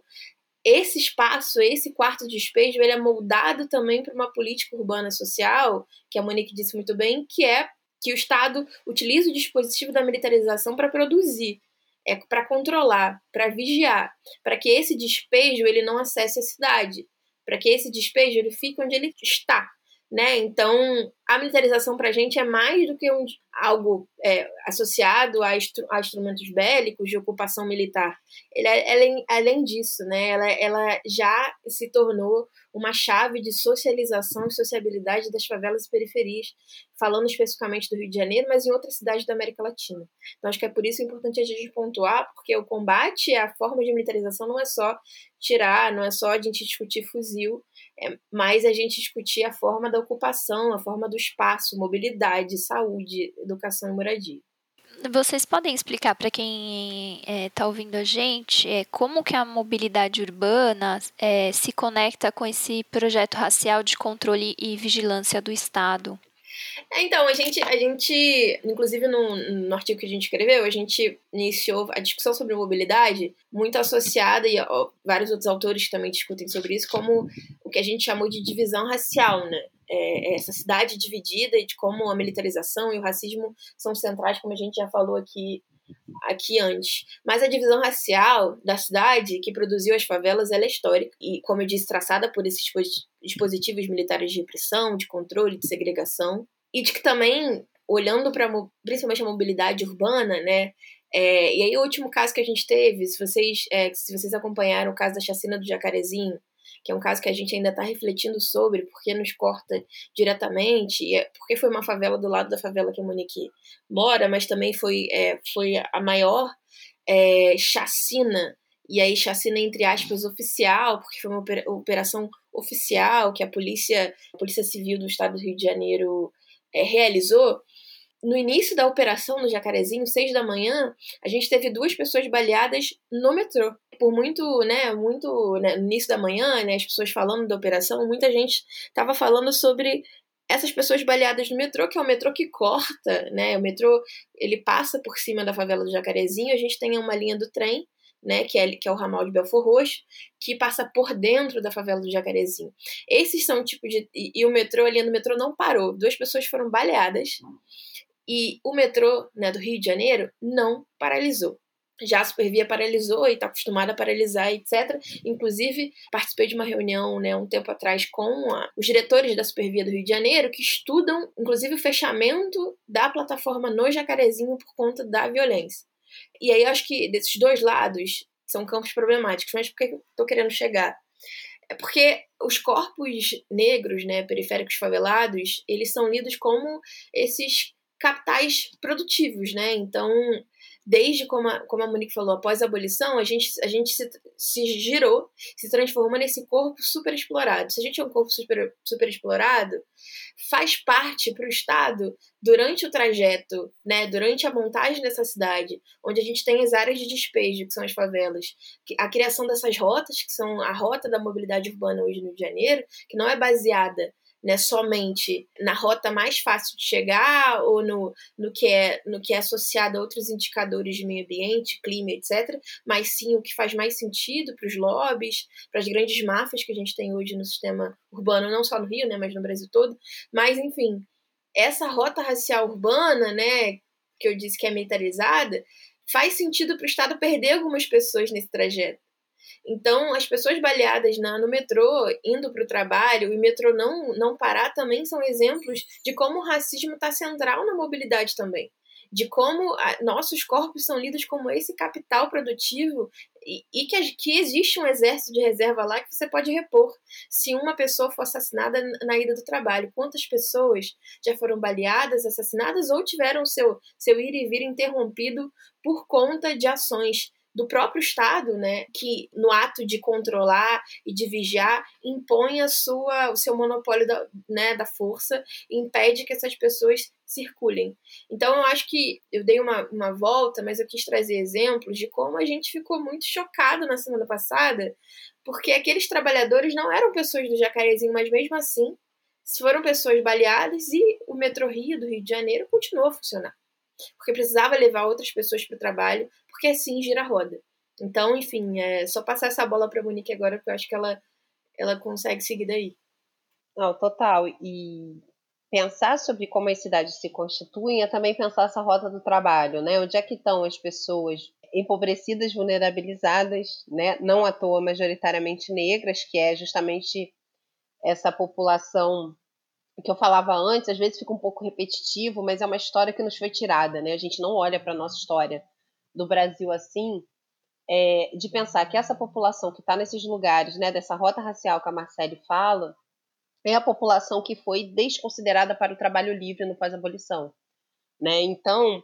F: esse espaço, esse quarto de despejo, ele é moldado também para uma política urbana social, que a Monique disse muito bem, que é que o Estado utiliza o dispositivo da militarização para produzir é para controlar, para vigiar, para que esse despejo ele não acesse a cidade, para que esse despejo ele fique onde ele está, né? Então, a militarização para a gente é mais do que um, algo é, associado a, instru, a, instrumentos bélicos de ocupação militar. Ele é, além, além disso, né? Ela, ela já se tornou uma chave de socialização e sociabilidade das favelas e periferias, falando especificamente do Rio de Janeiro, mas em outras cidades da América Latina. Então, acho que é por isso importante a gente pontuar, porque o combate à forma de militarização não é só tirar, não é só a gente discutir fuzil, é mais a gente discutir a forma da ocupação, a forma do espaço, mobilidade, saúde, educação e moradia.
D: Vocês podem explicar para quem está é, tá ouvindo a gente é, como que a mobilidade urbana é, se conecta com esse projeto racial de controle e vigilância do Estado?
F: É, então, a gente, a gente inclusive no, no artigo que a gente escreveu, a gente iniciou a discussão sobre mobilidade muito associada, e ó, vários outros autores também discutem sobre isso, como o que a gente chamou de divisão racial, né? É, é, essa cidade dividida e de como a militarização e o racismo são centrais, como a gente já falou aqui aqui antes. Mas a divisão racial da cidade que produziu as favelas ela é histórica e, como eu disse, traçada por esses dispositivos militares de repressão, de controle, de segregação e de que também olhando para principalmente a mobilidade urbana, né? É, e aí o último caso que a gente teve, se vocês é, se vocês acompanharam o caso da chacina do Jacarezinho, que é um caso que a gente ainda está refletindo sobre, porque nos corta diretamente, é, porque foi uma favela do lado da favela que a Monique mora, mas também foi, é, foi a maior é, chacina, e aí chacina entre aspas oficial, porque foi uma operação oficial que a polícia, a polícia civil do estado do Rio de Janeiro é, realizou, no início da operação no Jacarezinho, seis da manhã, a gente teve duas pessoas baleadas no metrô. Por muito, né, muito, né, no início da manhã, né, as pessoas falando da operação, muita gente estava falando sobre essas pessoas baleadas no metrô, que é o metrô que corta, né, o metrô, ele passa por cima da favela do Jacarezinho, a gente tem uma linha do trem, né, que é, que é o ramal de Belfor Roxo, que passa por dentro da favela do Jacarezinho. Esses são tipos de. E, e o metrô, a linha do metrô não parou. Duas pessoas foram baleadas e o metrô né, do Rio de Janeiro não paralisou. Já a Supervia paralisou e está acostumada a paralisar, etc. Inclusive, participei de uma reunião né, um tempo atrás com a, os diretores da Supervia do Rio de Janeiro, que estudam, inclusive, o fechamento da plataforma no Jacarezinho por conta da violência. E aí, eu acho que desses dois lados são campos problemáticos. Mas por que eu estou querendo chegar? É porque os corpos negros, né, periféricos favelados, eles são lidos como esses capitais produtivos, né? Então, desde como a, como a Monique falou, após a abolição, a gente, a gente se, se girou, se transformou nesse corpo super explorado. Se a gente é um corpo super, super explorado, faz parte para o Estado, durante o trajeto, né, durante a montagem dessa cidade, onde a gente tem as áreas de despejo, que são as favelas, a criação dessas rotas, que são a rota da mobilidade urbana hoje no Rio de Janeiro, que não é baseada né, somente na rota mais fácil de chegar ou no, no, que é, no que é associado a outros indicadores de meio ambiente, clima, etc., mas sim o que faz mais sentido para os lobbies, para as grandes máfias que a gente tem hoje no sistema urbano, não só no Rio, né, mas no Brasil todo. Mas, enfim, essa rota racial urbana, né, que eu disse que é militarizada, faz sentido para o Estado perder algumas pessoas nesse trajeto. Então, as pessoas baleadas na, no metrô, indo para o trabalho, e metrô não, não parar, também são exemplos de como o racismo está central na mobilidade também. De como a, nossos corpos são lidos como esse capital produtivo e, e que, que, existe um exército de reserva lá que você pode repor. Se uma pessoa for assassinada na ida do trabalho, quantas pessoas já foram baleadas, assassinadas ou tiveram seu, seu ir e vir interrompido por conta de ações do próprio Estado, né, que no ato de controlar e de vigiar impõe a sua, o seu monopólio da, né, da força e impede que essas pessoas circulem. Então eu acho que eu dei uma, uma volta, mas eu quis trazer exemplos de como a gente ficou muito chocado na semana passada, porque aqueles trabalhadores não eram pessoas do Jacarezinho, mas mesmo assim foram pessoas baleadas e o metrô Rio do Rio de Janeiro continuou a funcionar porque precisava levar outras pessoas para o trabalho, porque assim gira a roda. Então, enfim, é só passar essa bola para a Monique agora, porque eu acho que ela, ela consegue seguir daí.
G: Não, total. E pensar sobre como as cidades se constituem é também pensar essa rota do trabalho, né? Onde é que estão as pessoas empobrecidas, vulnerabilizadas, né? Não à toa majoritariamente negras, que é justamente essa população que eu falava antes, às vezes fica um pouco repetitivo, mas é uma história que nos foi tirada, né? A gente não olha para a nossa história do Brasil assim, é, de pensar que essa população que está nesses lugares, né, dessa rota racial que a Marcele fala, é a população que foi desconsiderada para o trabalho livre no pós-abolição. Né? Então,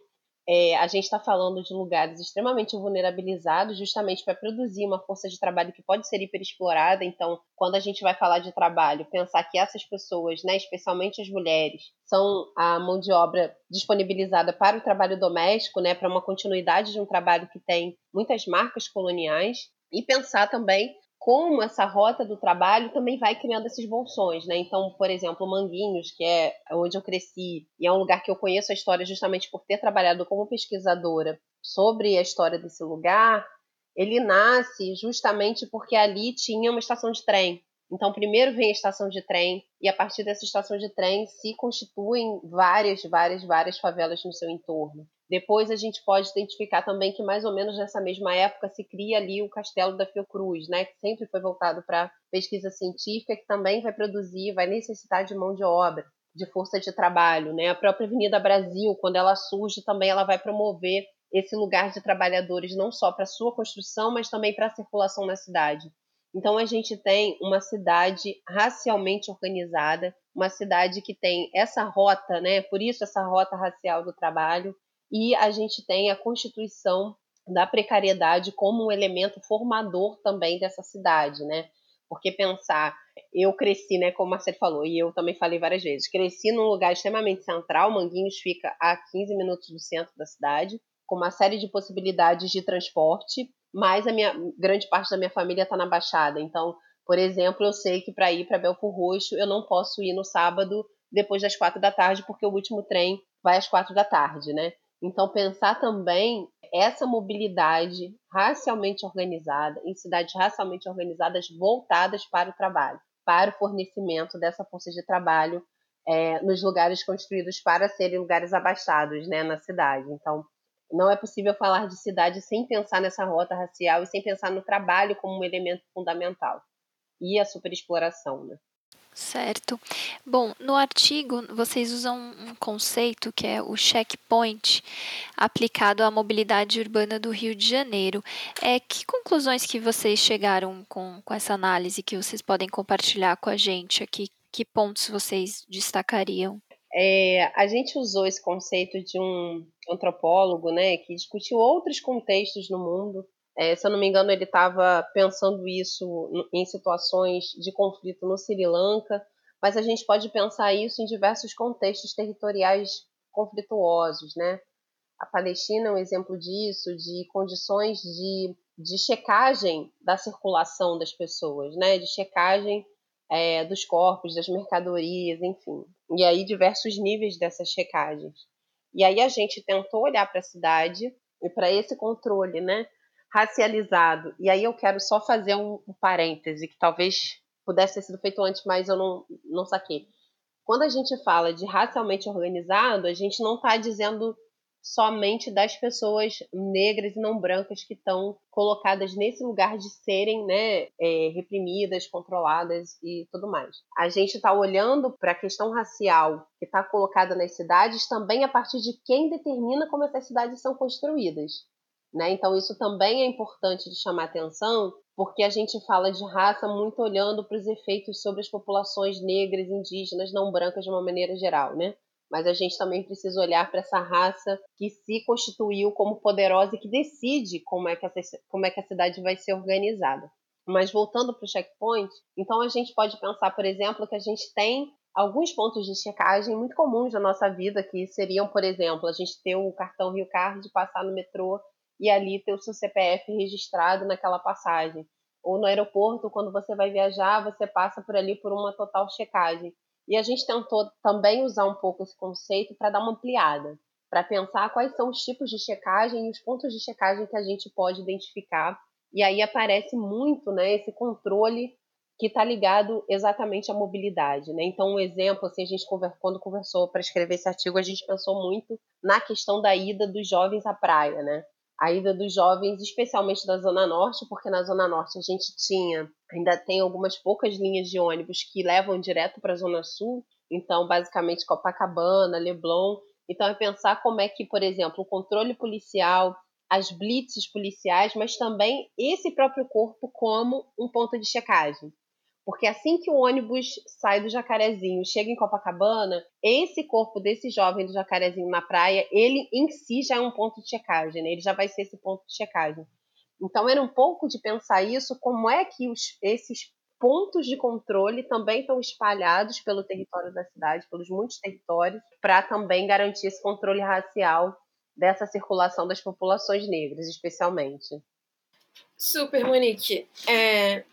G: é, a gente está falando de lugares extremamente vulnerabilizados, justamente para produzir uma força de trabalho que pode ser hiperexplorada. Então, quando a gente vai falar de trabalho, pensar que essas pessoas, né, especialmente as mulheres, são a mão de obra disponibilizada para o trabalho doméstico, né, para uma continuidade de um trabalho que tem muitas marcas coloniais, e pensar também como essa rota do trabalho também vai criando esses bolsões, né? Então, por exemplo, Manguinhos, que é onde eu cresci, e é um lugar que eu conheço a história justamente por ter trabalhado como pesquisadora sobre a história desse lugar, ele nasce justamente porque ali tinha uma estação de trem. Então, primeiro vem a estação de trem, e a partir dessa estação de trem se constituem várias, várias, várias favelas no seu entorno. Depois a gente pode identificar também que mais ou menos nessa mesma época se cria ali o Castelo da Fiocruz, né, que sempre foi voltado para pesquisa científica, que também vai produzir, vai necessitar de mão de obra, de força de trabalho, né? A própria Avenida Brasil, quando ela surge, também ela vai promover esse lugar de trabalhadores não só para sua construção, mas também para a circulação na cidade. Então a gente tem uma cidade racialmente organizada, uma cidade que tem essa rota, né? Por isso essa rota racial do trabalho, e a gente tem a constituição da precariedade como um elemento formador também dessa cidade, né? Porque pensar, eu cresci, né, como o Marcelo falou, e eu também falei várias vezes, cresci num lugar extremamente central, Manguinhos fica a 15 minutos do centro da cidade, com uma série de possibilidades de transporte, mas a minha grande parte da minha família está na Baixada. Então, por exemplo, eu sei que para ir para Belfor Roxo eu não posso ir no sábado depois das quatro da tarde, porque o último trem vai às quatro da tarde, né? Então, pensar também essa mobilidade racialmente organizada, em cidades racialmente organizadas voltadas para o trabalho, para o fornecimento dessa força de trabalho é, nos lugares construídos para serem lugares abastados né, na cidade. Então, não é possível falar de cidade sem pensar nessa rota racial e sem pensar no trabalho como um elemento fundamental. E a superexploração, né?
D: Certo. Bom, no artigo vocês usam um conceito que é o checkpoint aplicado à mobilidade urbana do Rio de Janeiro. É que conclusões que vocês chegaram com, com essa análise que vocês podem compartilhar com a gente aqui? Que pontos vocês destacariam?
G: É, a gente usou esse conceito de um antropólogo, né, que discutiu outros contextos no mundo é, se eu não me engano, ele estava pensando isso em situações de conflito no Sri Lanka, mas a gente pode pensar isso em diversos contextos territoriais conflituosos, né? A Palestina é um exemplo disso, de condições de, de checagem da circulação das pessoas, né? De checagem é, dos corpos, das mercadorias, enfim. E aí diversos níveis dessas checagens. E aí a gente tentou olhar para a cidade e para esse controle, né? Racializado. E aí eu quero só fazer um, um parêntese, que talvez pudesse ter sido feito antes, mas eu não, não saquei. Quando a gente fala de racialmente organizado, a gente não está dizendo somente das pessoas negras e não brancas que estão colocadas nesse lugar de serem né, é, reprimidas, controladas e tudo mais. A gente está olhando para a questão racial que está colocada nas cidades também a partir de quem determina como essas cidades são construídas. Né? Então, isso também é importante de chamar atenção, porque a gente fala de raça muito olhando para os efeitos sobre as populações negras, indígenas, não brancas de uma maneira geral, né? Mas a gente também precisa olhar para essa raça que se constituiu como poderosa e que decide como é que, essa, como é que a cidade vai ser organizada. Mas voltando para o checkpoint, então a gente pode pensar, por exemplo, que a gente tem alguns pontos de checagem muito comuns na nossa vida, que seriam, por exemplo, a gente ter o cartão Rio Card, passar no metrô e ali ter o seu CPF registrado naquela passagem. Ou no aeroporto, quando você vai viajar, você passa por ali por uma total checagem. E a gente tentou também usar um pouco esse conceito para dar uma ampliada, para pensar quais são os tipos de checagem e os pontos de checagem que a gente pode identificar. E aí aparece muito né, esse controle que está ligado exatamente à mobilidade. Né? Então, um exemplo, assim, a gente quando conversou para escrever esse artigo, a gente pensou muito na questão da ida dos jovens à praia. Né? A ida dos jovens, especialmente da Zona Norte, porque na Zona Norte a gente tinha, ainda tem algumas poucas linhas de ônibus que levam direto para a Zona Sul, então basicamente Copacabana, Leblon. Então é pensar como é que, por exemplo, o controle policial, as blitzes policiais, mas também esse próprio corpo como um ponto de checagem. Porque assim que o ônibus sai do Jacarezinho, chega em Copacabana, esse corpo desse jovem do Jacarezinho na praia, ele em si já é um ponto de checagem, né? ele já vai ser esse ponto de checagem. Então era um pouco de pensar isso, como é que os, esses pontos de controle também estão espalhados pelo território da cidade, pelos muitos territórios, para também garantir esse controle racial dessa circulação das populações negras, especialmente.
F: Super, Monique. É,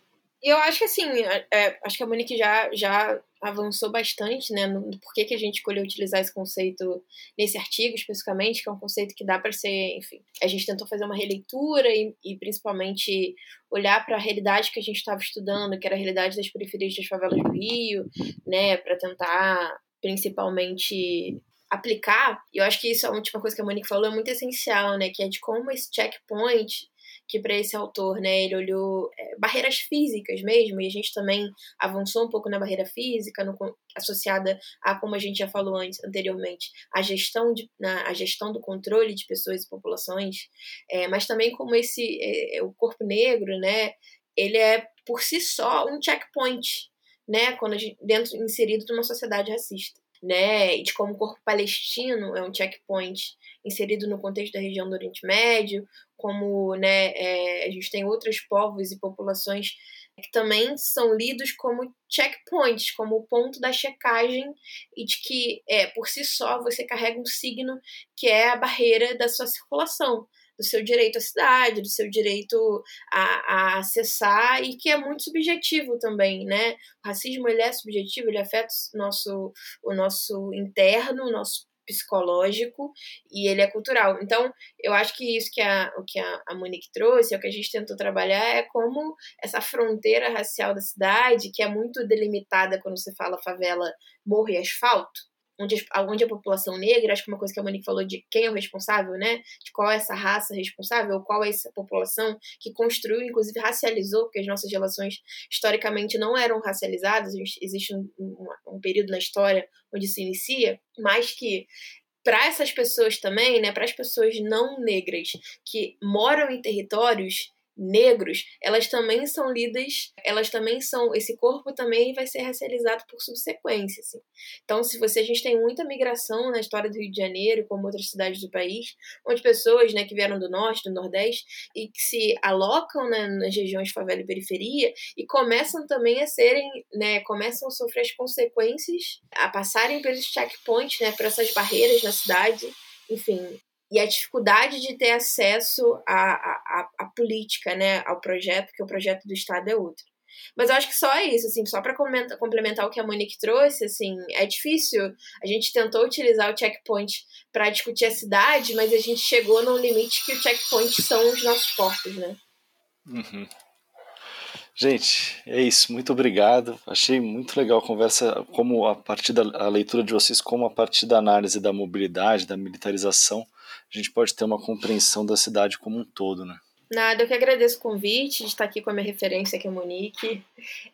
F: eu acho que assim, é, é, acho que a Monique já, já avançou bastante, né, no, porquê que a gente escolheu utilizar esse conceito nesse artigo especificamente, que é um conceito que dá para ser, enfim, a gente tentou fazer uma releitura e, e principalmente olhar para a realidade que a gente estava estudando, que era a realidade das periferias das favelas do Rio, né, para tentar principalmente aplicar, e eu acho que isso é uma última coisa que a Monique falou, é muito essencial, né, que é de como esse checkpoint que para esse autor, né, ele olhou é, barreiras físicas mesmo, e a gente também avançou um pouco na barreira física, no, associada a, como a gente já falou antes, anteriormente, a gestão, de, na, a gestão do controle de pessoas e populações, é, mas também como esse, é, é o corpo negro, né, ele é por si só um checkpoint, né, quando gente, dentro inserido de uma sociedade racista, né, e de como o corpo palestino é um checkpoint inserido no contexto da região do Oriente Médio, como, né, é, a gente tem outros povos e populações que também são lidos como checkpoints, como o ponto da checagem e de que, é, por si só, você carrega um signo que é a barreira da sua circulação do seu direito à cidade, do seu direito a, a, acessar e que é muito subjetivo também, né? O racismo ele é subjetivo, ele afeta o nosso, o nosso interno, o nosso psicológico e ele é cultural. Então, eu acho que isso que a, o que a, Monique trouxe, é o que a gente tentou trabalhar, é como essa fronteira racial da cidade, que é muito delimitada quando você fala favela, morro e asfalto, onde, onde a população negra, acho que uma coisa que a Monique falou de quem é o responsável, né? De qual é essa raça responsável, qual é essa população que construiu, inclusive racializou, porque as nossas relações historicamente não eram racializadas, existe um, um, um período na história onde se inicia, mas que para essas pessoas também, né, para as pessoas não negras que moram em territórios negros, elas também são lidas, elas também são, esse corpo também vai ser racializado por subsequência, assim. Então, se você, a gente tem muita migração na história do Rio de Janeiro, como outras cidades do país, onde pessoas, né, que vieram do norte, do nordeste, e que se alocam né, nas regiões favela e periferia, e começam também a serem, né, começam a sofrer as consequências, a passarem pelos checkpoints, né, por essas barreiras na cidade, enfim, e a dificuldade de ter acesso à, à, à, política, né, ao projeto, porque o projeto do Estado é outro. Mas eu acho que só é isso, assim, só para complementar o que a Monique trouxe, assim, é difícil. A gente tentou utilizar o checkpoint para discutir a cidade, mas a gente chegou num limite que o checkpoint são os nossos portos, né?
B: Uhum. Gente, é isso. Muito obrigado. Achei muito legal a conversa, como a partir da a leitura de vocês, como a partir da análise da mobilidade, da militarização, a gente pode ter uma compreensão da cidade como um todo, né?
F: Nada, eu que agradeço o convite de estar aqui com a minha referência, que é Monique.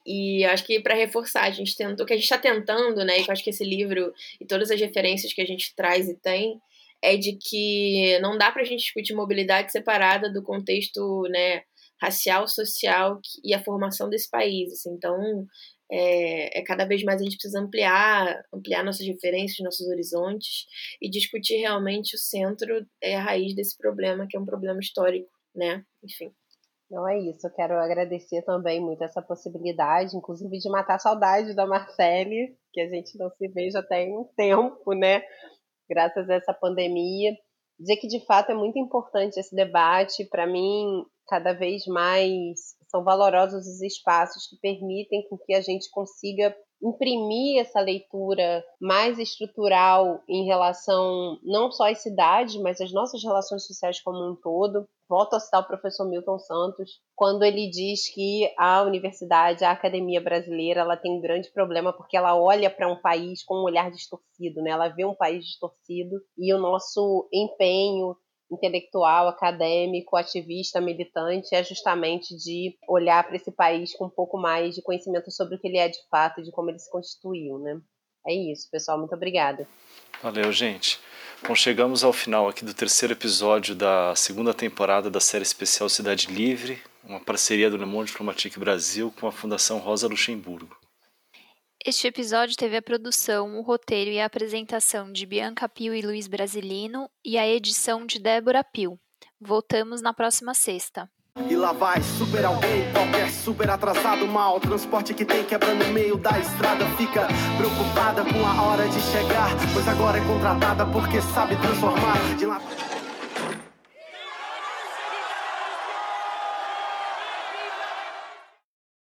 F: E acho que para reforçar, a gente tentou, o que a gente está tentando, né? E que eu acho que esse livro e todas as referências que a gente traz e tem, é de que não dá para a gente discutir mobilidade separada do contexto, né? racial, social e a formação desse país. Assim. Então, é, é, cada vez mais a gente precisa ampliar, ampliar nossas referências, nossos horizontes e discutir realmente o centro, é a raiz desse problema, que é um problema histórico, né? Enfim.
G: Não é isso, eu quero agradecer também muito essa possibilidade, inclusive de matar a saudade da Marcele, que a gente não se vê já tem um tempo, né? Graças a essa pandemia. Dizer que de fato é muito importante esse debate, para mim, cada vez mais são valorosos os espaços que permitem com que a gente consiga imprimir essa leitura mais estrutural em relação não só às cidades, mas às nossas relações sociais como um todo. Volto a citar o professor Milton Santos, quando ele diz que a universidade, a academia brasileira, ela tem um grande problema porque ela olha para um país com um olhar distorcido, né? Ela vê um país distorcido e o nosso empenho intelectual, acadêmico, ativista, militante, é justamente de olhar para esse país com um pouco mais de conhecimento sobre o que ele é de fato de como ele se constituiu, né? É isso, pessoal. Muito obrigada.
B: Valeu, gente. Bom, chegamos ao final aqui do terceiro episódio da segunda temporada da série especial Cidade Livre, uma parceria do Le Monde Diplomatique Brasil com a Fundação Rosa Luxemburgo.
D: Este episódio teve a produção, o roteiro e a apresentação de Bianca Pio e Luiz Brasilino e a edição de Débora Pio. Voltamos na próxima sexta.
A: E lá vai super alguém, qualquer super atrasado mal. Transporte que tem quebra no meio da estrada. Fica preocupada com a hora de chegar, pois agora é contratada porque sabe transformar de lá.